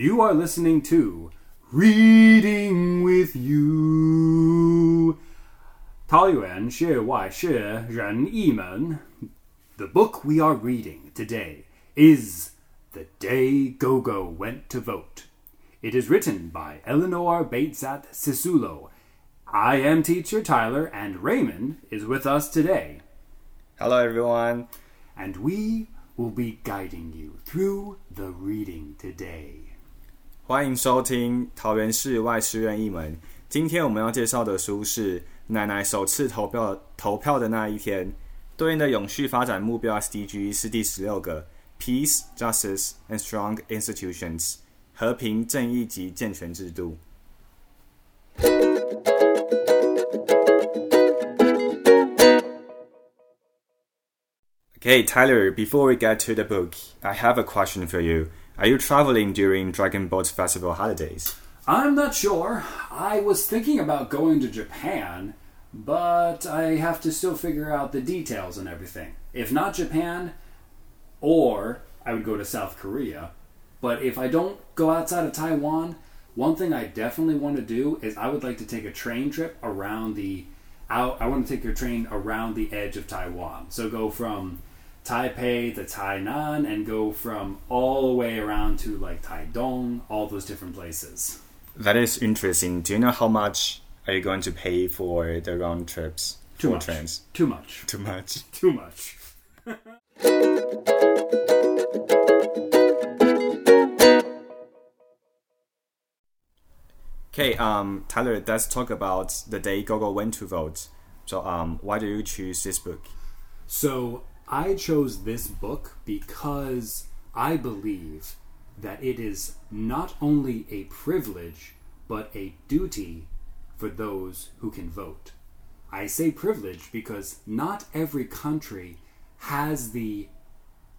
You are listening to Reading with You. Taoyuan Shi Wai Shi Ren The book we are reading today is The Day Gogo Went to Vote. It is written by Elinor Batezat Sisulu. I am teacher Tyler, and Raymond is with us today. Hello, everyone. And we will be guiding you through the reading today. 欢迎收听桃园市外师院一门。今天我们要介绍的书是奶奶首次投票投票的那一天，对应的永续发展目标 SDG 是第十六个 Peace, Justice and Strong Institutions 和平、正义及健全制度。Okay, Tyler, before we get to the book, I have a question for you. Are you traveling during Dragon Boat Festival holidays? I'm not sure. I was thinking about going to Japan, but I have to still figure out the details and everything. If not Japan, or I would go to South Korea. But if I don't go outside of Taiwan, one thing I definitely want to do is I would like to take a train trip around the out I want to take a train around the edge of Taiwan. So go from Taipei to Tainan and go from all the way around to like Taidong, all those different places. That is interesting. Do you know how much are you going to pay for the round trips Too much. trains? Too much. Too much. Too much. Okay, um, Tyler, let's talk about the day Gogo went to vote. So, um, why do you choose this book? So I chose this book because I believe that it is not only a privilege, but a duty for those who can vote. I say privilege because not every country has the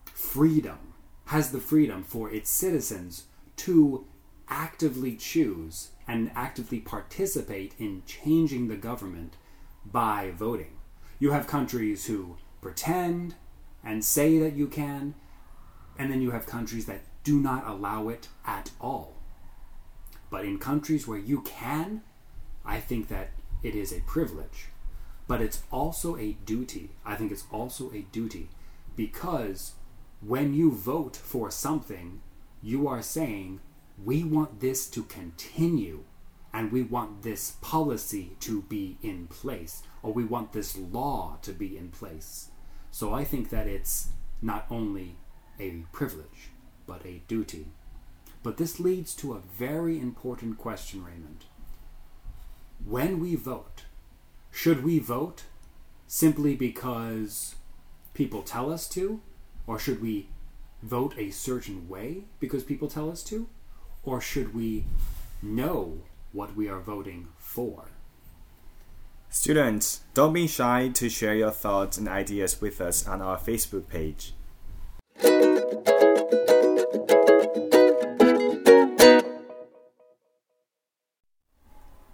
freedom, has the freedom for its citizens to actively choose and actively participate in changing the government by voting. You have countries who pretend and say that you can, and then you have countries that do not allow it at all. But in countries where you can, I think that it is a privilege. But it's also a duty. I think it's also a duty because when you vote for something, you are saying, we want this to continue and we want this policy to be in place or we want this law to be in place. So I think that it's not only a privilege, but a duty. But this leads to a very important question, Raymond. When we vote, should we vote simply because people tell us to? Or should we vote a certain way because people tell us to? Or should we know what we are voting for? Students, don't be shy to share your thoughts and ideas with us on our Facebook page.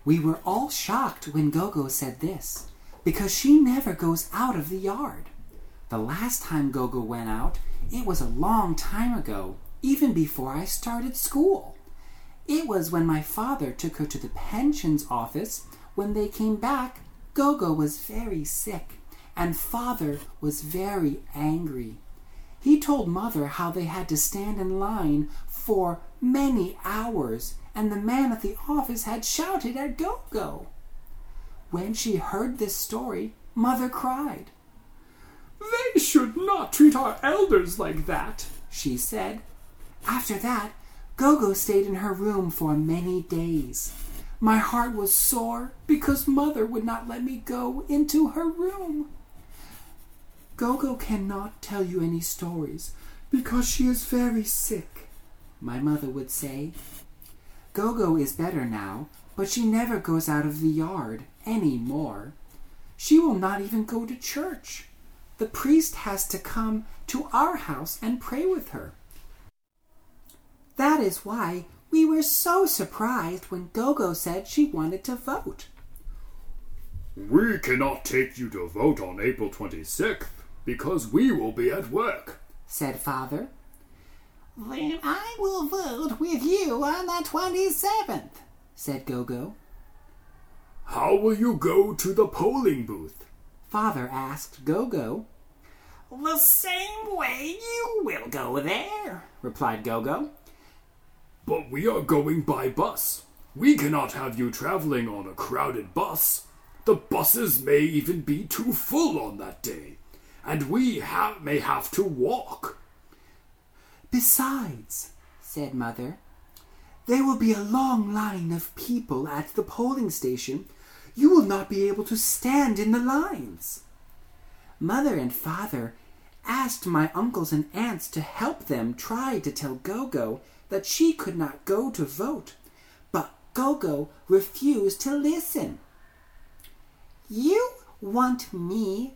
We were all shocked when Gogo said this, because she never goes out of the yard. The last time Gogo went out, it was a long time ago, even before I started school. It was when my father took her to the pensions office. When they came back, Gogo was very sick, and father was very angry. He told mother how they had to stand in line for many hours, and the man at the office had shouted at Gogo. When she heard this story, mother cried. They should not treat our elders like that. She said. After that, Gogo stayed in her room for many days. My heart was sore because mother would not let me go into her room. Gogo cannot tell you any stories because she is very sick, my mother would say. Gogo is better now, but she never goes out of the yard any more. She will not even go to church. The priest has to come to our house and pray with her. That is why we were so surprised when Gogo said she wanted to vote. We cannot take you to vote on April 26th because we will be at work. said father. Then I will vote with you on the 27th, said Gogo. How will you go to the polling booth? Father asked Gogo. The same way you will go there, replied Gogo. But we are going by bus. We cannot have you traveling on a crowded bus. The buses may even be too full on that day, and we ha- may have to walk. Besides, said Mother, there will be a long line of people at the polling station. You will not be able to stand in the lines. Mother and Father asked my uncles and aunts to help them try to tell Gogo that she could not go to vote, but Gogo refused to listen. You want me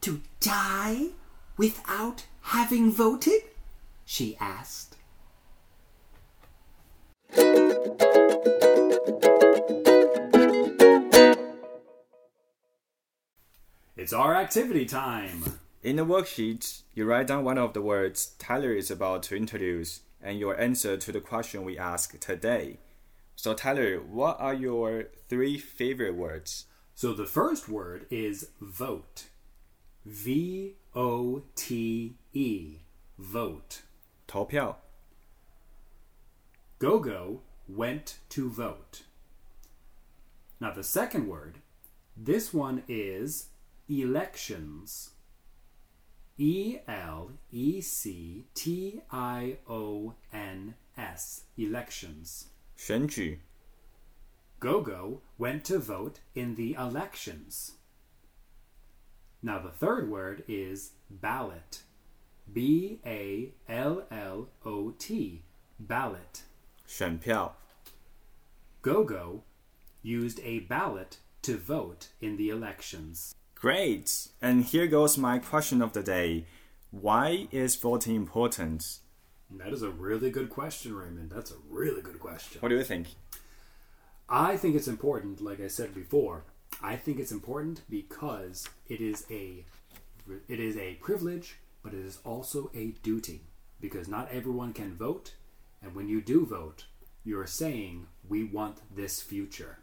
to die without having voted? she asked. It's our activity time. In the worksheet, you write down one of the words Tyler is about to introduce and your answer to the question we ask today. So, Tyler, what are your three favorite words? So the first word is vote. V O T E. Vote. 投票 Gogo went to vote. Now, the second word, this one is elections. E L E C T I O N S. Elections. 选举 Gogo went to vote in the elections. Now, the third word is ballot. B A L L O T. Ballot. 选票 Gogo used a ballot to vote in the elections. Great! And here goes my question of the day. Why is voting important? That is a really good question, Raymond. That's a really good question. What do you think? I think it's important, like I said before. I think it's important because it is a it is a privilege, but it is also a duty because not everyone can vote, and when you do vote, you're saying we want this future.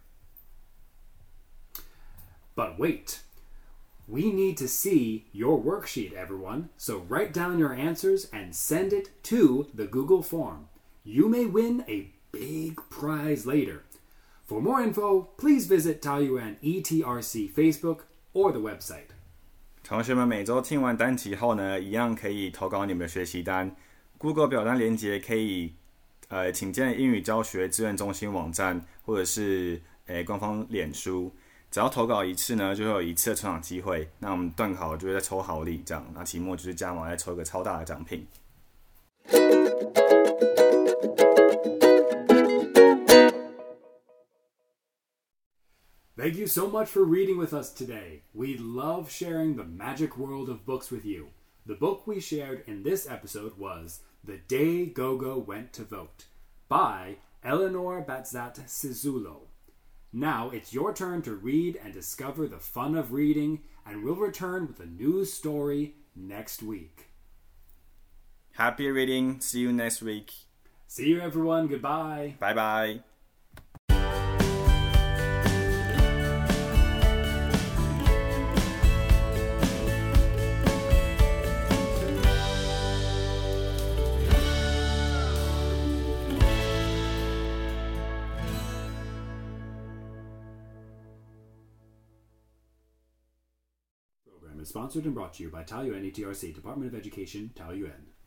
But wait. We need to see your worksheet, everyone. So write down your answers and send it to the Google form. You may win a big prize later. For more info, please visit Taoyuan ETRC Facebook or the website. 同学们每周听完单题后呢，一样可以投稿你们的学习单。Google 表单连接可以，呃，请见英语教学资源中心网站，或者是诶官方脸书。 只要投稿一次呢，就会有一次的抽奖机会。那我们断考就会再抽好礼这样，那期末就是加码再抽一个超大的奖品。Thank you so much for reading with us today. We love sharing the magic world of books with you. The book we shared in this episode was The Day Gogo Went to Vote by Elinor Batezat Sisulu. Now it's your turn to read and discover the fun of reading, and we'll return with a new story next week. Happy reading! See you next week. See you, everyone. Goodbye. 拜拜。Sponsored and brought to you by Taoyuan ETRC Department of Education, Taoyuan.